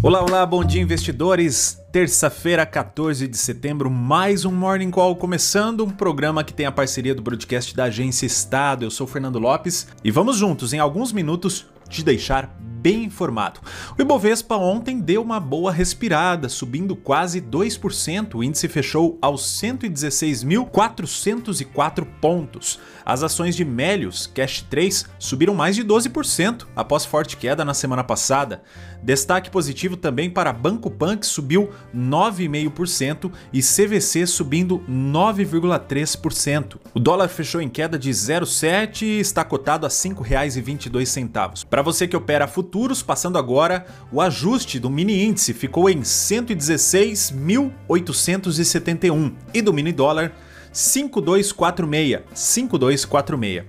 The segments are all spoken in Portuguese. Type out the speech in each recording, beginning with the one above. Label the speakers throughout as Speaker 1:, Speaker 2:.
Speaker 1: Olá, olá, bom dia investidores. Terça-feira, 14 de setembro, mais um Morning Call começando, um programa que tem a parceria do broadcast da Agência Estado. Eu sou Fernando Lopes e vamos juntos em alguns minutos te deixar bem informado. O Ibovespa ontem deu uma boa respirada, subindo quase 2%. O índice fechou aos 116.404 pontos. As ações de Melius Cash 3 subiram mais de 12% após forte queda na semana passada. Destaque positivo também para Banco Pan, que subiu 9,5% e CVC subindo 9,3%. O dólar fechou em queda de 0,7 e está cotado a R$ 5,22. Para você que opera futuros, passando agora, o ajuste do mini índice ficou em 116.871 e do mini dólar 5246, 5246.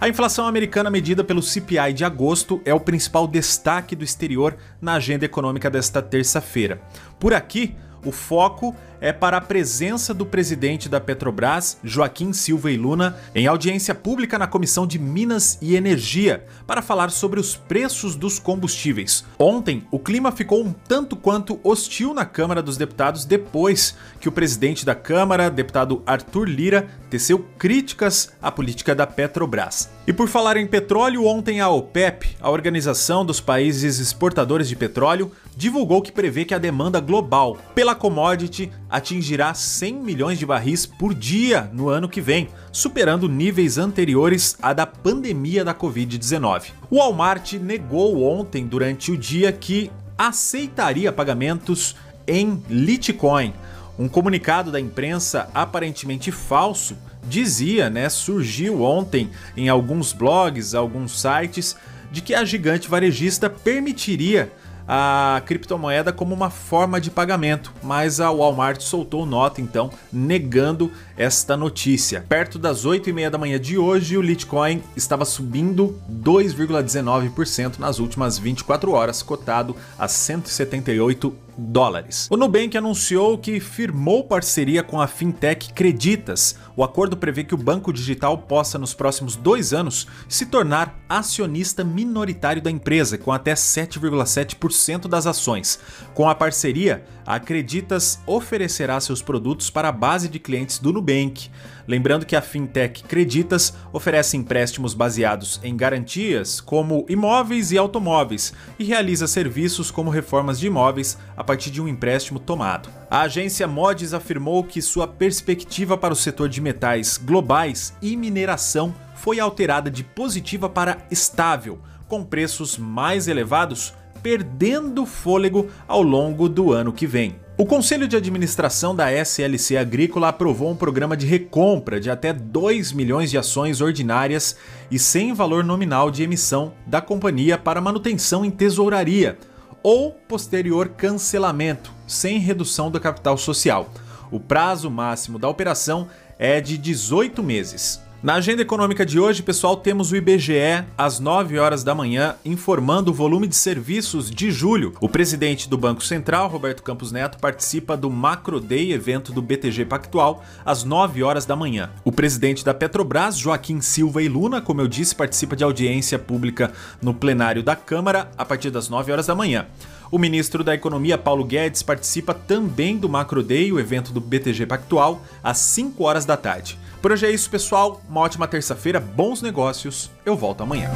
Speaker 1: A inflação americana medida pelo CPI de agosto é o principal destaque do exterior na agenda econômica desta terça-feira. Por aqui, o foco é para a presença do presidente da Petrobras, Joaquim Silva e Luna, em audiência pública na Comissão de Minas e Energia, para falar sobre os preços dos combustíveis. Ontem, o clima ficou um tanto quanto hostil na Câmara dos Deputados depois que o presidente da Câmara, deputado Arthur Lira, teceu críticas à política da Petrobras. E por falar em petróleo, ontem a OPEP, a Organização dos Países Exportadores de Petróleo, divulgou que prevê que a demanda global pela commodity atingirá 100 milhões de barris por dia no ano que vem, superando níveis anteriores à da pandemia da Covid-19. O Walmart negou ontem, durante o dia, que aceitaria pagamentos em Litecoin. Um comunicado da imprensa aparentemente falso dizia, né, surgiu ontem em alguns blogs, alguns sites, de que a gigante varejista permitiria a criptomoeda como uma forma de pagamento, mas a Walmart soltou nota então negando esta notícia. Perto das 8 e meia da manhã de hoje, o Litecoin estava subindo 2,19% nas últimas 24 horas, cotado a 178 dólares. O Nubank anunciou que firmou parceria com a fintech Creditas. O acordo prevê que o banco digital possa, nos próximos dois anos, se tornar acionista minoritário da empresa, com até 7,7% das ações. Com a parceria, a Creditas oferecerá seus produtos para a base de clientes do Nubank. Lembrando que a fintech Creditas oferece empréstimos baseados em garantias, como imóveis e automóveis, e realiza serviços como reformas de imóveis a partir de um empréstimo tomado. A agência Mods afirmou que sua perspectiva para o setor de metais globais e mineração foi alterada de positiva para estável, com preços mais elevados perdendo fôlego ao longo do ano que vem. O Conselho de Administração da SLC Agrícola aprovou um programa de recompra de até 2 milhões de ações ordinárias e sem valor nominal de emissão da companhia para manutenção em tesouraria ou posterior cancelamento, sem redução do capital social. O prazo máximo da operação é de 18 meses. Na agenda econômica de hoje, pessoal, temos o IBGE às 9 horas da manhã informando o volume de serviços de julho. O presidente do Banco Central, Roberto Campos Neto, participa do Macro Day, evento do BTG Pactual, às 9 horas da manhã. O presidente da Petrobras, Joaquim Silva e Luna, como eu disse, participa de audiência pública no plenário da Câmara a partir das 9 horas da manhã. O ministro da Economia, Paulo Guedes, participa também do Macro Day, o evento do BTG Pactual, às 5 horas da tarde. Por hoje é isso, pessoal. Uma ótima terça-feira, bons negócios. Eu volto amanhã.